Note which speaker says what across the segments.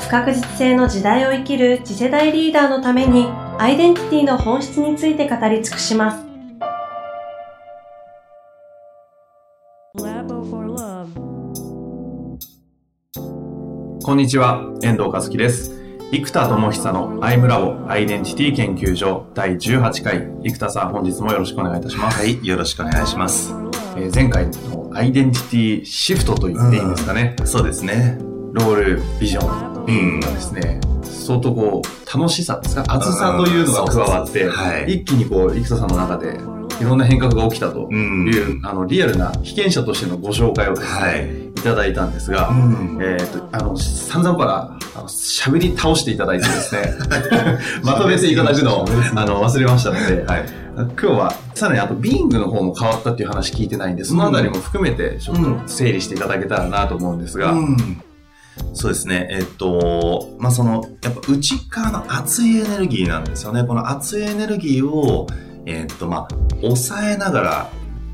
Speaker 1: 不確実性の時代を生きる次世代リーダーのためにアイデンティティの本質について語り尽くします
Speaker 2: こんにちは、遠藤和樹です。生田智久のアイムラボアイデンティティ研究所第18回。生田さん、本日もよろしくお願いいたします。
Speaker 3: はい、よろしくお願いします。
Speaker 2: えー前回のアイデンティティシフトと言っていいんですかね。
Speaker 3: そうですね。
Speaker 2: ロール、ビジョン、
Speaker 3: うん。
Speaker 2: がですね、相当こう、楽しさですか？熱さというのが加わって、
Speaker 3: はい。
Speaker 2: 一気にこう、生田さんの中でいろんな変革が起きたと
Speaker 3: うん。
Speaker 2: いう、あの、リアルな被験者としてのご紹介をですね、
Speaker 3: はい。
Speaker 2: いただいたんですが、
Speaker 3: うん。
Speaker 2: えっ、と、あの、散々から、喋り倒していただいてですね、まとめていただくのを、あの、忘れましたので、
Speaker 3: はい。
Speaker 2: 今日は、さらにあと、ビーングの方も変わったっていう話聞いてないんで、そのあたりも含めて、ちょっと整理していただけたらなと思うんですが、
Speaker 3: うんそうですね。えっと、まあ、その、やっぱ内側の熱いエネルギーなんですよね。この熱いエネルギーを、えっと、まあ、抑えながら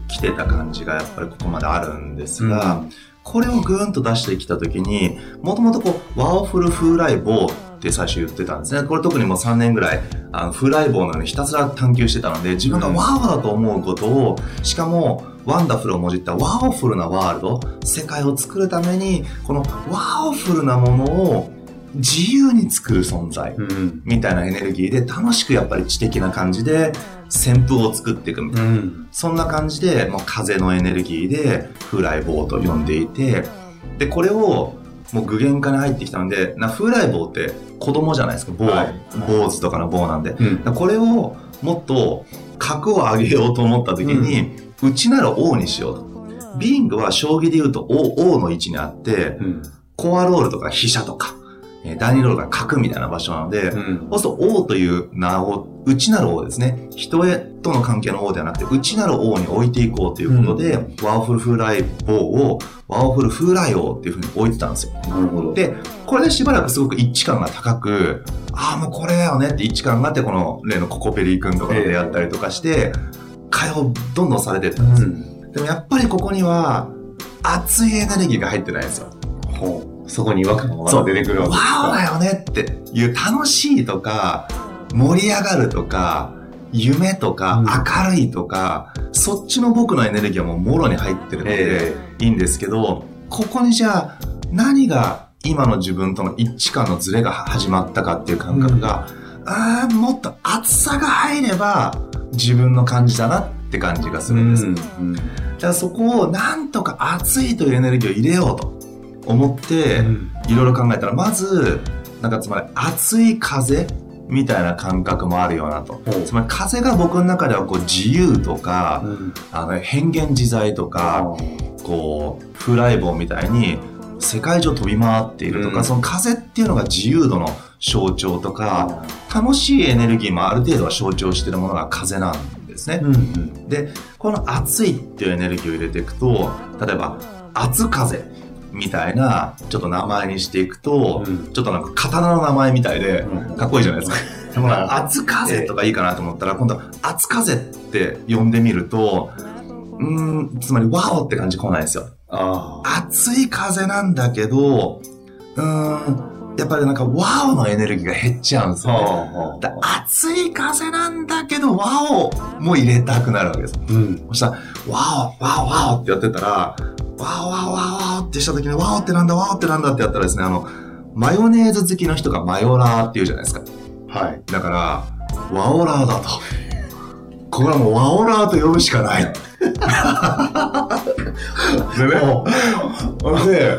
Speaker 3: 来てた感じがやっぱりここまであるんですが、これをぐーんと出してきたときに、もともとこう、 wowful 風来坊って最初言ってたんですね。これ特にもう3年ぐらい、あの、風来坊のようにひたすら探求してたので、自分が wow だと思うことを、しかも、ワンダフルをもじった wowful なワールド、世界を作るために、このワオフルなものを自由に作る存在。
Speaker 2: うん。
Speaker 3: みたいなエネルギーで楽しくやっぱり知的な感じで旋風を作っていくみたいな。
Speaker 2: うん。
Speaker 3: そんな感じで、もう風のエネルギーで、風来棒と呼んでいて、で、これを、もう具現化に入ってきたので、な風来棒って子供じゃないですか、棒、
Speaker 2: はい
Speaker 3: 坊主とかの棒なんで。
Speaker 2: うん。
Speaker 3: だこれをもっと格を上げようと思った時に、内なる王にしようと。ビングは将棋で言うと王王の位置にあって、
Speaker 2: うん。
Speaker 3: コアロールとか飛車とか、えー第二ロールが角みたいな場所なので、
Speaker 2: うん。
Speaker 3: そうすると王という名を、内なる王ですね。人へとの関係の王ではなくて、内なる王に置いていこうということで、ワオフル風来王をワオフル風来王っていうふうに置いてたんですよ。
Speaker 2: なるほど。
Speaker 3: で、これでしばらくすごく一致感が高く、ああ、もうこれだよねって一致感があって、この例のココペリー君とかと出会ったりとかして、会話をどんどんされてったんですよ。
Speaker 2: ん。
Speaker 3: でもやっぱりここには、熱いエネルギーが入ってないんですよ。
Speaker 2: ほう。そこに違和感が出てくるわけです
Speaker 3: ワオだ
Speaker 2: か。
Speaker 3: よねっていう楽しいとか、盛り上がるとか、夢とか、
Speaker 2: うん
Speaker 3: 明るいとか、そっちの僕のエネルギーはもうもろに入ってるので、
Speaker 2: え
Speaker 3: いいんですけど、ここにじゃあ、何が今の自分との一致感のズレが始まったかっていう感覚が、ああ、もっと熱さが入れば、自分の感じだなって感じがす
Speaker 2: う
Speaker 3: るんです。
Speaker 2: ん。
Speaker 3: じゃあそこをなんとか熱いというエネルギーを入れようと思って、
Speaker 2: うん
Speaker 3: いろいろ考えたら、まず、なんかつまり熱い風みたいな感覚もあるよなと。つまり風が僕の中ではこう自由とか、
Speaker 2: うん。
Speaker 3: あの変幻自在とか、こう、風来棒みたいに世界中飛び回っているとか、
Speaker 2: うん
Speaker 3: その風っていうのが自由度の象徴とか、楽しいエネルギーもある程度は象徴しているものが風なんですね。
Speaker 2: うん。うん。
Speaker 3: で、この熱いっていうエネルギーを入れていくと、例えば、熱風みたいな、ちょっと名前にしていくと、
Speaker 2: うん
Speaker 3: ちょっとなんか刀の名前みたいで、
Speaker 2: うん
Speaker 3: かっこいいじゃないですか。でもなんか熱風とかいいかなと思ったら、今度は熱風って呼んでみると、うーん、つまりワオって感じ来ないんですよ。熱い風なんだけど、うーん、やっぱりなんか wow のエネルギーが減っちゃうんですよね。
Speaker 2: た
Speaker 3: だ熱い風なんだけど、 wow も入れたくなるわけです。
Speaker 2: うん。
Speaker 3: そしたら、 wow、wow、wow ってやってたら、 wow、wow、wow ってした時に、 wow ってなんだ、 wow ってなんだってやったらですね、あの、マヨネーズ好きの人がマヨラーって言うじゃないですか。
Speaker 2: はい。
Speaker 3: だから、ワオラーだと。これはもうワオラーと呼ぶしかない。でね、で、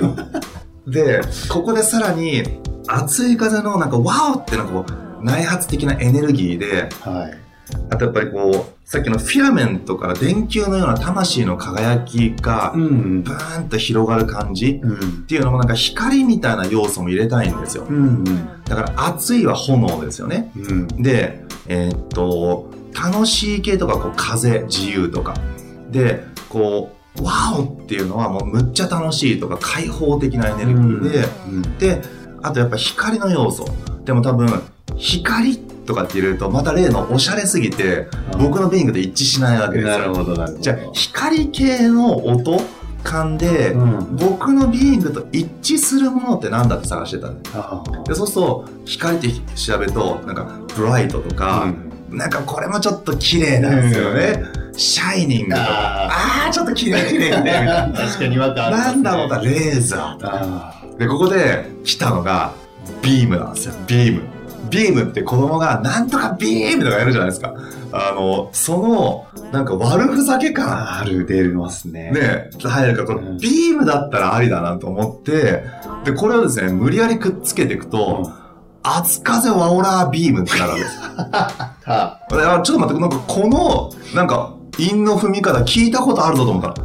Speaker 3: で、ここでさらに、熱い風のなんかワオってなんかこう、内発的なエネルギーで、
Speaker 2: はい。
Speaker 3: あとやっぱりこう、さっきのフィラメントから電球のような魂の輝きが、
Speaker 2: ん
Speaker 3: ブーンと広がる感じ
Speaker 2: うん。
Speaker 3: っていうのもなんか光みたいな要素も入れたいんですよ。
Speaker 2: うん。
Speaker 3: だから熱いは炎ですよね。
Speaker 2: うん。
Speaker 3: で、えーっと、楽しい系とか、こう、風、自由とか。で、こう、ワオっていうのはもうむっちゃ楽しいとか、開放的なエネルギーで、
Speaker 2: うん。
Speaker 3: で、あとやっぱ光の要素。でも多分、光とかって入れると、また例のおしゃれすぎて、僕のビーイングと一致しないわけですよ。
Speaker 2: なるほど、なるほど。
Speaker 3: じゃあ、光系の音感で、
Speaker 2: うん。
Speaker 3: 僕のビーイングと一致するものって何だって探してたんで
Speaker 2: あ
Speaker 3: でそうすると光って調べるとなんかブライトと
Speaker 2: あ。
Speaker 3: か、なんかこれもちょっと綺麗なんですよね、シャイニングとか。
Speaker 2: あ
Speaker 3: あーちょっと綺麗綺麗綺麗みたいな
Speaker 2: 確かにわかる。
Speaker 3: なんだろうなレーザ
Speaker 2: あ
Speaker 3: ー。でここで来たのがビームなんですよ。ビーム。ビームって子供がなんとかビームとかやるじゃないですか。あのそのなんか悪ふざけ感
Speaker 2: あ。ある、出ますね。
Speaker 3: ね、入るから、これ
Speaker 2: うん。
Speaker 3: ビームだったらありだなと思って、で、これをですね、無理やりくっつけていくと、熱風ワオラービームってなるわけです。ちょっと待って、なんかこの、なんか、韻の踏み方聞いたことあるぞと思ったら、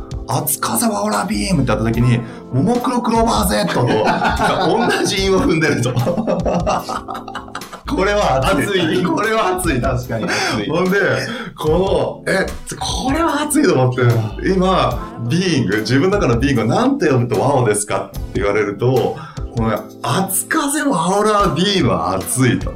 Speaker 3: 熱風ワオラービームってやった時に、ももクロクローバー Z と、同じ韻を踏んでると。これは熱い。これは熱いな。
Speaker 2: 確かに熱い。
Speaker 3: ほんで、この、え、これは熱いと思って、今、ビーイング、自分の中のビーイングを何て呼ぶとワオですかって言われると、この、熱風ワオラービームは熱いと。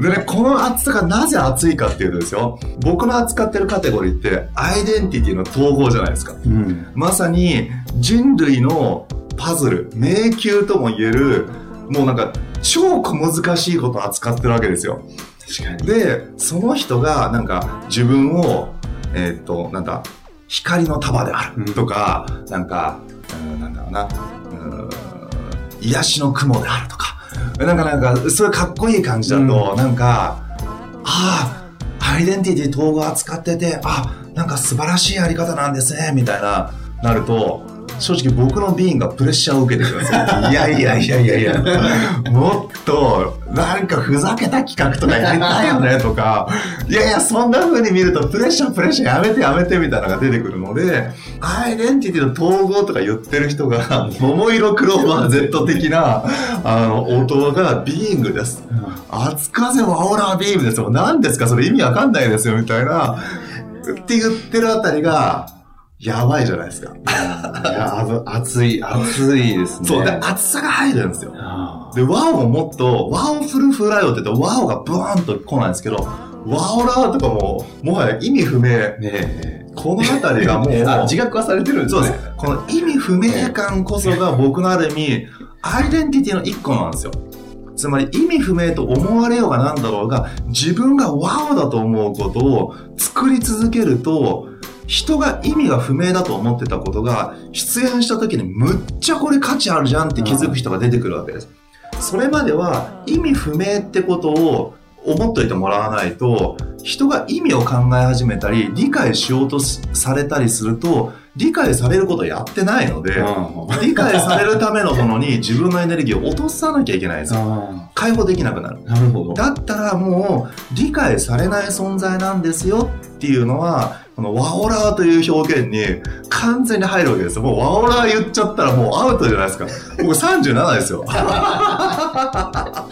Speaker 3: でね、この熱さがなぜ熱いかっていうとですよ、僕の扱ってるカテゴリーって、アイデンティティの統合じゃないですか。
Speaker 2: うん。
Speaker 3: まさに、人類のパズル、迷宮とも言える、もうなんか、超小難しいことを扱ってるわけですよ。で、その人が、なんか、自分を、えーっと、なんか、光の束であるとか、なんか、うんなんだろうな、うん癒しの雲であるとか、なんかなんか、そういうかっこいい感じだと、なんか、ああ、アイデンティティ統合扱ってて、あ、なんか素晴らしいやり方なんですね、みたいな、なると、正直僕のビーンがプレッシャーを受けてくるんですよ。いやいやいやいやいや、もっと、なんかふざけた企画とかやりたいよねとか、いやいや、そんな風に見るとプレッシャープレッシャーやめてやめてみたいなのが出てくるので、アイデンティティの統合とか言ってる人が、桃色クローバー Z 的な、あの、音がビーングです。熱風はオーラービームですよ。何ですかそれ意味わかんないですよ、みたいな。って言ってるあたりが、やばいじゃないですか。
Speaker 2: 熱い、熱いですね。
Speaker 3: そう。で、熱さが入るんですよ。
Speaker 2: あ
Speaker 3: で、ワオももっと、ワオフルフライオって言って、ワオがブワーンと来ないんですけど、ワオラーとかも、もはや意味不明。
Speaker 2: ーねえ。
Speaker 3: このあたりがもう、
Speaker 2: あ、自覚はされてるんですね。
Speaker 3: そうです。この意味不明感こそが僕のある意味、アイデンティティの一個なんですよ。つまり意味不明と思われようがなんだろうが、自分がワオだと思うことを作り続けると、人が意味が不明だと思ってたことが、出現した時にむっちゃこれ価値あるじゃんって気づく人が出てくるわけです。それまでは意味不明ってことを思っといてもらわないと、人が意味を考え始めたり、理解しようとされたりすると、理解されることをやってないので、
Speaker 2: うん
Speaker 3: 理解されるためのものに自分のエネルギーを落とさなきゃいけないんですよ。
Speaker 2: あ
Speaker 3: 解放できなくなる。
Speaker 2: ーなるほど。
Speaker 3: だったらもう理解されない存在なんですよっていうのは、このワオラーという表現に完全に入るわけですよ。もうワオラー言っちゃったらもうアウトじゃないですか。僕37ですよ。あ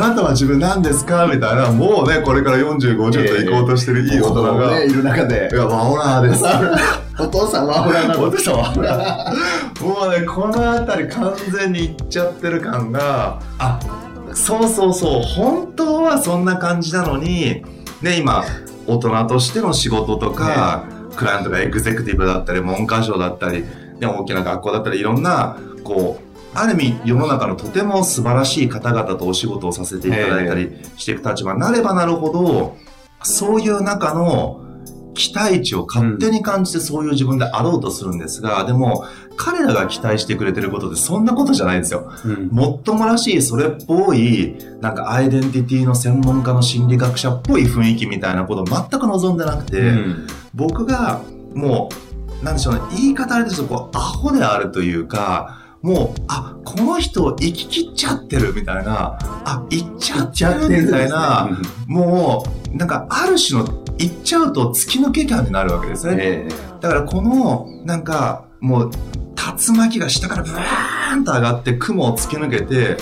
Speaker 3: なたは自分何ですか？みたいな、もうね、これから40、50と行こうとしてるいい大人が、
Speaker 2: ね、いる中で
Speaker 3: い。や、ワオラーです。
Speaker 2: お父さんはほらなの。
Speaker 3: お父さんはもうね、この辺り完全にいっちゃってる感が、あ、そうそうそう、本当はそんな感じなのに、ね、今、大人としての仕事とか、クライアントがエグゼクティブだったり、文科省だったり、ね、大きな学校だったり、いろんな、こう、ある意味世の中のとても素晴らしい方々とお仕事をさせていただいたりしていく立場になればなるほど、そういう中の期待値を勝手に感じてそういう自分であろうとするんですが、でも彼らが期待してくれてることってそんなことじゃないんですよ。
Speaker 2: うん。
Speaker 3: もっともらしいそれっぽい、なんかアイデンティティの専門家の心理学者っぽい雰囲気みたいなことを全く望んでなくて、
Speaker 2: うん
Speaker 3: 僕がもう、なんでしょうね、言い方あれですとこう、アホであるというか、もう、あ、この人生き切っちゃってるみたいな、あ、行っちゃってるみたいな、もう、なんかある種の、行っちゃうと突き抜け感になるわけですね。
Speaker 2: え
Speaker 3: だからこの、なんか、もう、竜巻が下からブワーンと上がって雲を突き抜けて、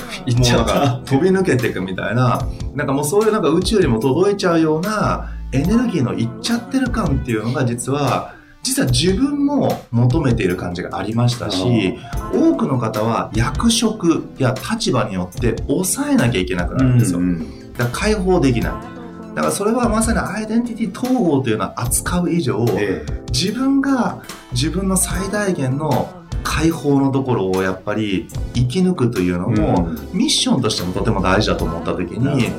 Speaker 3: か飛び抜けていくみたいな、なんかもうそういうなんか宇宙にも届いちゃうようなエネルギーのいっちゃってる感っていうのが実は、実は自分も求めている感じがありましたし、多くの方は役職や立場によって抑えなきゃいけなくなるんですよ。だから解放できない。だからそれはまさにアイデンティティ統合というのは扱う以上、
Speaker 2: え。
Speaker 3: 自分が自分の最大限の解放のところをやっぱり生き抜くというのも、ミッションとしてもとても大事だと思った時に、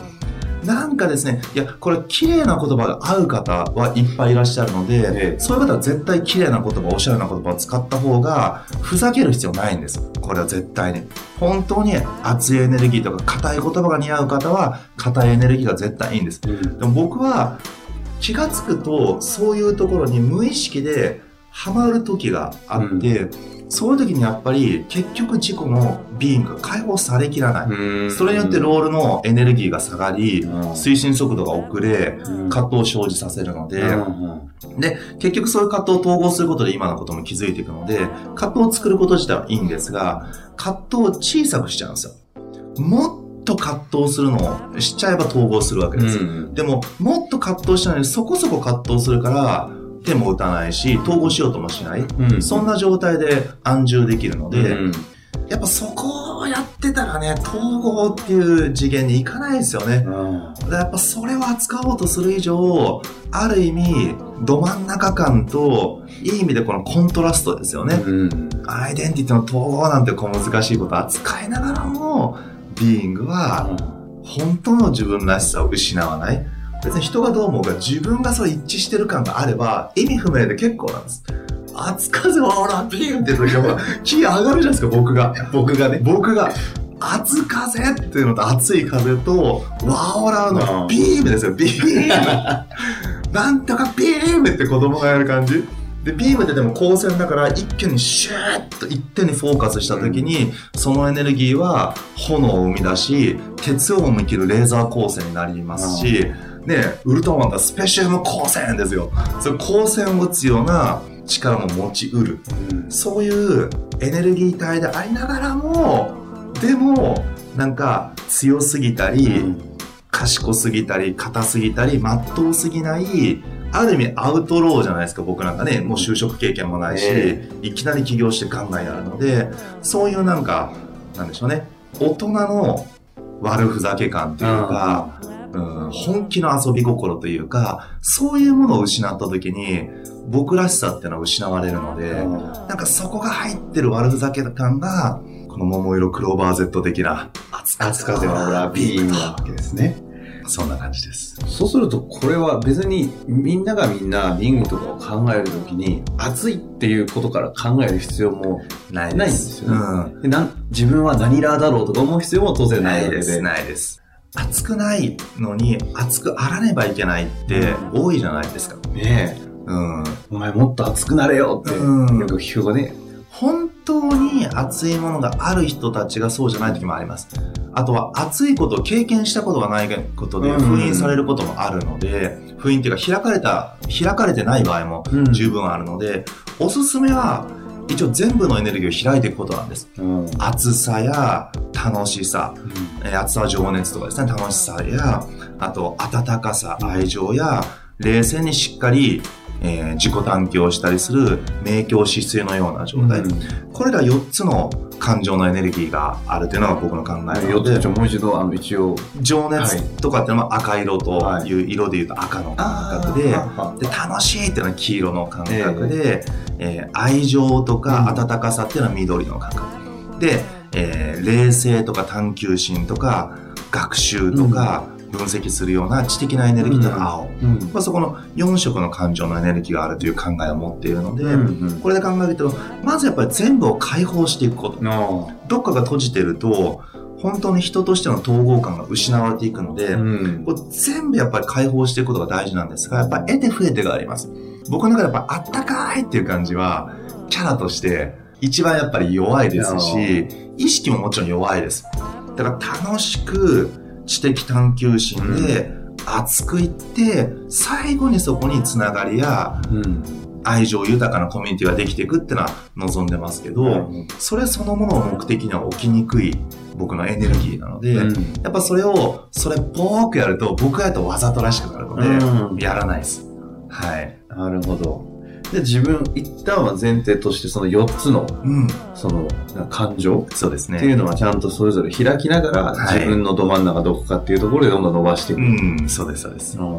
Speaker 3: なんかですね、いや、これ綺麗な言葉が合う方はいっぱいいらっしゃるので、
Speaker 2: ええ
Speaker 3: そういう方は絶対綺麗な言葉、おしゃれな言葉を使った方が、ふざける必要ないんです。これは絶対に。本当に熱いエネルギーとか硬い言葉が似合う方は、硬いエネルギーが絶対いいんです。でも僕は気がつくとそういうところに無意識でハマる時があって、そういう時にやっぱり結局自己のビーンが解放されきらない。それによってロールのエネルギーが下がり、推進速度が遅れ、葛藤を生じさせるので、で、結局そういう葛藤を統合することで今のことも気づいていくので、葛藤を作ること自体はいいんですが、葛藤を小さくしちゃうんですよ。もっと葛藤するのをしちゃえば統合するわけです。でも、もっと葛藤しないのにそこそこ葛藤するから、手も打たないし、統合しようともしない。そんな状態で安住できるので、やっぱそこをやってたらね、統合っていう次元に行かないですよね。だからやっぱそれを扱おうとする以上、ある意味、ど真ん中感と、いい意味でこのコントラストですよね。アイデンティティの統合なんてこう難しいことを扱いながらも、ビーイングは本当の自分らしさを失わない。別に人がどう思うか自分がそう一致してる感があれば意味不明で結構なんです。熱風はほら、ビーンって時は気上がるじゃないですか、僕が。僕がね。僕が。熱風っていうのと熱い風と、ワオラのビームですよ、ビーム。なんとかビームって子供がやる感じ。で、ビームってでも光線だから一挙にシューッと一点にフォーカスした時に、そのエネルギーは炎を生み出し、鉄を生み切るレーザー光線になりますし、ね、ウルトラマンがスペシウム光線ですよ。それ光線を打つような力も持ちうる。そういうエネルギー体でありながらも、でも、なんか強すぎたり、賢すぎたり、硬すぎたり、まっとうすぎない、ある意味アウトローじゃないですか、僕なんかね、もう就職経験もないし、
Speaker 2: え
Speaker 3: いきなり起業して考えあるので、そういうなんか、なんでしょうね、大人の悪ふざけ感というか、うん、本気の遊び心というか、そういうものを失った時に、僕らしさっていうのは失われるので、なんかそこが入ってる悪ふざけ感が、この桃色クローバー Z 的な熱
Speaker 2: 熱風はラビーンなわけですね。
Speaker 3: そんな感じです。
Speaker 2: そうすると、これは別にみんながみんなリングとかを考えるときに、熱いっていうことから考える必要も
Speaker 3: な
Speaker 2: ないんですよね。
Speaker 3: うん。
Speaker 2: でなん自分は何ラーだろうとか思う必要も当然なわけ
Speaker 3: ないいです、ないです。熱くないのに熱くあらねばいけないって多いじゃないですか。
Speaker 2: ねえ。
Speaker 3: うん。
Speaker 2: お前もっと熱くなれよって、
Speaker 3: うん
Speaker 2: よく聞くね。
Speaker 3: 本当に熱いものがある人たちがそうじゃない時もあります。あとは熱いことを経験したことがないことで
Speaker 2: うん
Speaker 3: 封印されることもあるので、封印っていうか開かれた、開かれてない場合も
Speaker 2: うん
Speaker 3: 十分あるので、おすすめは一応全部のエネルギーを開いていくことなんです。
Speaker 2: うん。
Speaker 3: 熱さや楽しさ、えー熱さは情熱とかですね、楽しさや、あと温かさ、愛情や、冷静にしっかり、えー自己探求をしたりする明鏡止水のような状態、これら4つの感情のエネルギーがあるというのが僕の考えなので
Speaker 2: 4つじゃもう一度、あの、一応。
Speaker 3: 情熱とかっていうのは赤色と
Speaker 2: はい。
Speaker 3: いう色でいうと赤の感覚で,、
Speaker 2: あ
Speaker 3: で楽しいっていうのは黄色の感覚で、えー愛情とか温かさっていうのは緑の感覚。で、えー冷静とか探求心とか学習とか分析するような知的なエネルギーっていうのは青、
Speaker 2: うん。
Speaker 3: まあ、そこの4色の感情のエネルギーがあるという考えを持っているので、
Speaker 2: うん
Speaker 3: これで考えるとまずやっぱり全部を解放していくこと
Speaker 2: あ
Speaker 3: どっかが閉じてると本当に人としての統合感が失われていくので、
Speaker 2: あ。うん。
Speaker 3: これ全部やっぱり解放していくことが大事なんですが、やっぱり得て増えてがあります。僕の中でやっぱあったかいっていう感じは、キャラとして一番やっぱり弱いですし、意識ももちろん弱いです。だから楽しく知的探求心で熱くいって、最後にそこにつながりや
Speaker 2: うん。
Speaker 3: 愛情豊かなコミュニティができていくっていうのは望んでますけど、
Speaker 2: うん
Speaker 3: それそのものを目的には起きにくい僕のエネルギーなので、
Speaker 2: うん
Speaker 3: やっぱそれを、それっぽーくやると、僕がやるとわざとらしくなるので、
Speaker 2: うん
Speaker 3: やらないです。はい。
Speaker 2: なるほど。で、自分、一旦は前提として、その4つの、
Speaker 3: うん。
Speaker 2: その、な感情？
Speaker 3: そうですね。
Speaker 2: っていうのはちゃんとそれぞれ開きながら、
Speaker 3: はい
Speaker 2: 自分のど真ん中どこかっていうところでどんどん伸ばしていく。
Speaker 3: うん、そうです、そうです。
Speaker 2: うん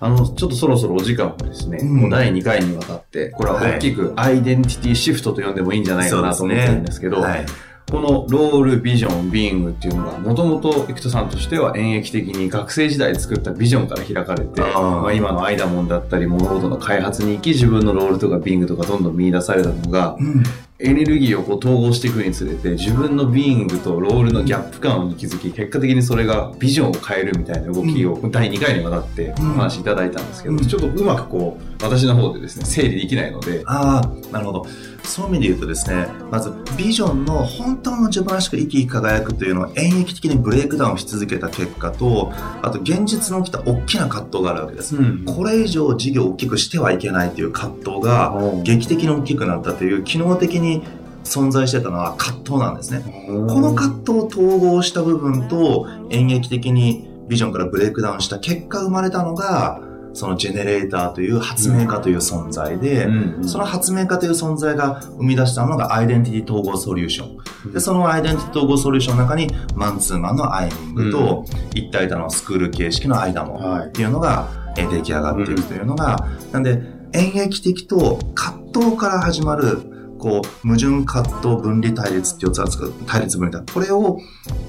Speaker 2: あの、ちょっとそろそろお時間もですね、
Speaker 3: うん
Speaker 2: もう第2回にわたって、これは大きくアイデンティティシフトと呼んでもいいんじゃないかなと思ってるんですけど、
Speaker 3: はい。
Speaker 2: このロール、ビジョン、ビーイングっていうのが、もともと生田さんとしては演劇的に学生時代作ったビジョンから開かれて、まあ、今のアイダモンだったり、物事の開発に行き、自分のロールとかビーイングとかどんどん見出されたのが、
Speaker 3: うん。
Speaker 2: エネルギーをこう統合していくにつれて、自分のビーイングとロールのギャップ感に気づき、結果的にそれがビジョンを変えるみたいな動きを第2回にわたってお話しいただいたんですけど、
Speaker 3: うん。
Speaker 2: ちょっとうまくこう、私の方でですね、整理できないので、
Speaker 3: ああ、なるほど。そういう意味で言うとですね、まず、ビジョンの本当の自分らしく生き輝くというのを演繹的にブレイクダウンし続けた結果と、あと現実に起きた大きな葛藤があるわけです。
Speaker 2: うん
Speaker 3: これ以上事業を大きくしてはいけないという葛藤が劇的に大きくなったという帰納的に存在してたのは葛藤なんですね。この葛藤を統合した部分と演繹的にビジョンからブレイクダウンした結果生まれたのがそのジェネレーターという発明家という存在で、
Speaker 2: うん
Speaker 3: その発明家という存在が生み出したのがアイデンティティ統合ソリューション。で、そのアイデンティティ統合ソリューションの中にマンツーマンのアイミングと一体多のスクール形式の間も
Speaker 2: はい。
Speaker 3: っていうのがえー出来上がっていくというのが、なんで演劇的と葛藤から始まるこう矛盾葛藤分離対立って4つあるんですけど対立分離対これを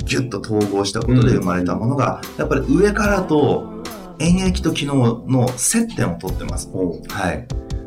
Speaker 3: ギュッと統合したことで生まれたものが、やっぱり上からと演劇と機能の接点を取ってます。はい。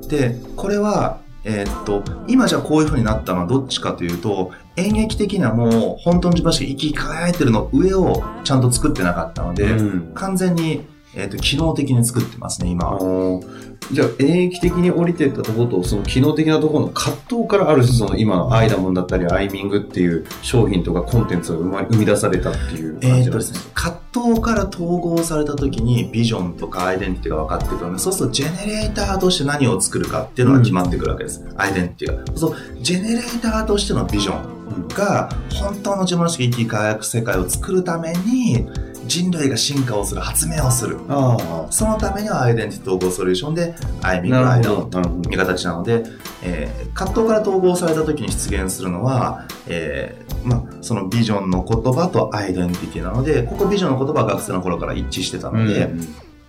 Speaker 3: で、これは、えーっと、今じゃこういう風になったのはどっちかというと、演劇的にはもう本当の自分らしく生き輝いてるの上をちゃんと作ってなかったので、
Speaker 2: うん
Speaker 3: 完全に、えーっと、機能的に作ってますね、今
Speaker 2: あ
Speaker 3: は。
Speaker 2: ーじゃあ演劇的に降りてったところとその機能的なところの葛藤からある種その今のアイダモンだったりアイミングっていう商品とかコンテンツが生み出されたっていう感じなんでね
Speaker 3: ですすね、葛藤から統合された時にビジョンとかアイデンティティが分かってくるので、そうするとジェネレーターとして何を作るかっていうのが決まってくるわけです。アイデンティティが。そう、ジェネレーターとしてのビジョンが本当の自分らしく生き輝く世界を作るために人類が進化をする、発明をする。
Speaker 2: あ
Speaker 3: そのためにはアイデンティティ統合ソリューションでアイミングアイダを
Speaker 2: ほどなるほど
Speaker 3: いう形なので、えー葛藤から統合された時に出現するのは、えーまあ、そのビジョンの言葉とアイデンティティなので、ここビジョンの言葉は学生の頃から一致してたので、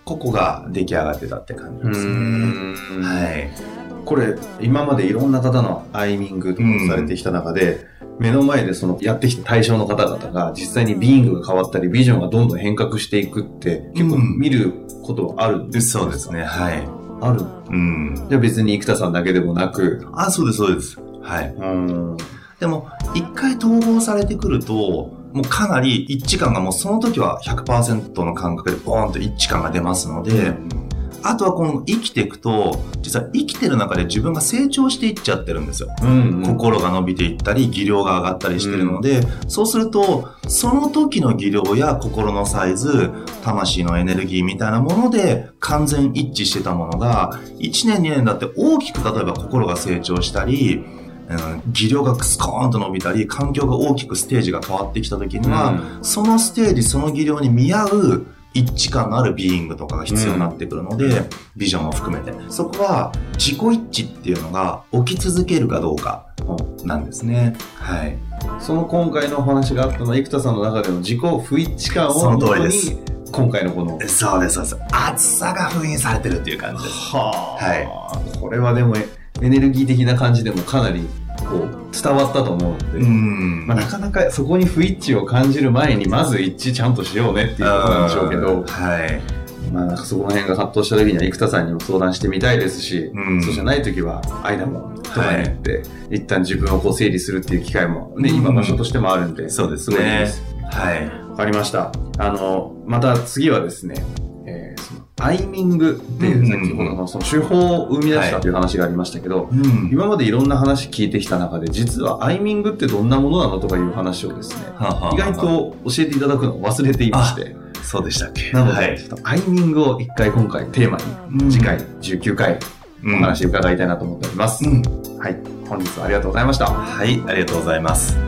Speaker 3: ここが出来上がってたって感じ
Speaker 2: う
Speaker 3: ですね。
Speaker 2: ん
Speaker 3: はい。
Speaker 2: これ今までいろんな方のアイミングとかされてきた中で、目の前でそのやってきた対象の方々が実際にビーイングが変わったりビジョンがどんどん変革していくって結構
Speaker 3: うん
Speaker 2: 見ることはあるんですか？
Speaker 3: そうですね。はい。
Speaker 2: ある？
Speaker 3: うん。
Speaker 2: じゃあ別に生田さんだけでもなく？
Speaker 3: あ、そうです、そうです。はい。
Speaker 2: うん
Speaker 3: でも、一回統合されてくると、もうかなり一致感がもうその時は100%の感覚でボーンと一致感が出ますので、あとはこの生きていくと、実は生きてる中で自分が成長していっちゃってるんですよ。
Speaker 2: うん
Speaker 3: 心が伸びていったり、技量が上がったりしてるので、そうすると、その時の技量や心のサイズ、魂のエネルギーみたいなもので完全一致してたものが、1年2年だって大きく例えば心が成長したり、うん、技量がスコーンと伸びたり、環境が大きくステージが変わってきた時には、そのステージ、その技量に見合う一致感のあるビーイングとかが必要になってくるので、ビジョンも含めて。そこは自己一致っていうのが起き続けるかどうかなんですね。はい。
Speaker 2: その今回のお話があったのは生田さんの中での自己不一致感を
Speaker 3: その通り
Speaker 2: 元
Speaker 3: です
Speaker 2: に今回のこの
Speaker 3: そうです、そうです。厚さが封印されてるっていう感じです。
Speaker 2: はあ、これはでもエエネルギー的な感じでもかなりこう伝わったと思うので、
Speaker 3: ん
Speaker 2: まあ、なかなかそこに不一致を感じる前にまず一致ちゃんとしようねっていうことなんでしょうけど、
Speaker 3: はい。
Speaker 2: まあ、そこら辺が葛藤した時には生田さんにも相談してみたいですし、
Speaker 3: うん
Speaker 2: そうじゃない時は間もとかに行って、一旦自分をこう整理するっていう機会もね、今場所としてもあるんで、
Speaker 3: そうです
Speaker 2: ごいいい
Speaker 3: ね
Speaker 2: です。
Speaker 3: はい。
Speaker 2: わかりました。あの、また次はですね、えーそのアイミングっていう、
Speaker 3: うん
Speaker 2: 先ほどのその手法を生み出したという話がありましたけど、
Speaker 3: うん。
Speaker 2: 今までいろんな話聞いてきた中で、実はアイミングってどんなものなのとかいう話をですね、意外と教えていただくのを忘れていまして、
Speaker 3: そうでしたっけ
Speaker 2: なので、
Speaker 3: はい。
Speaker 2: ちょっとアイミングを一回今回テーマに、次回19回
Speaker 3: うん、
Speaker 2: お話伺いたいなと思っております。
Speaker 3: うん。
Speaker 2: はい。本日はありがとうございました。
Speaker 3: はい、ありがとうございます。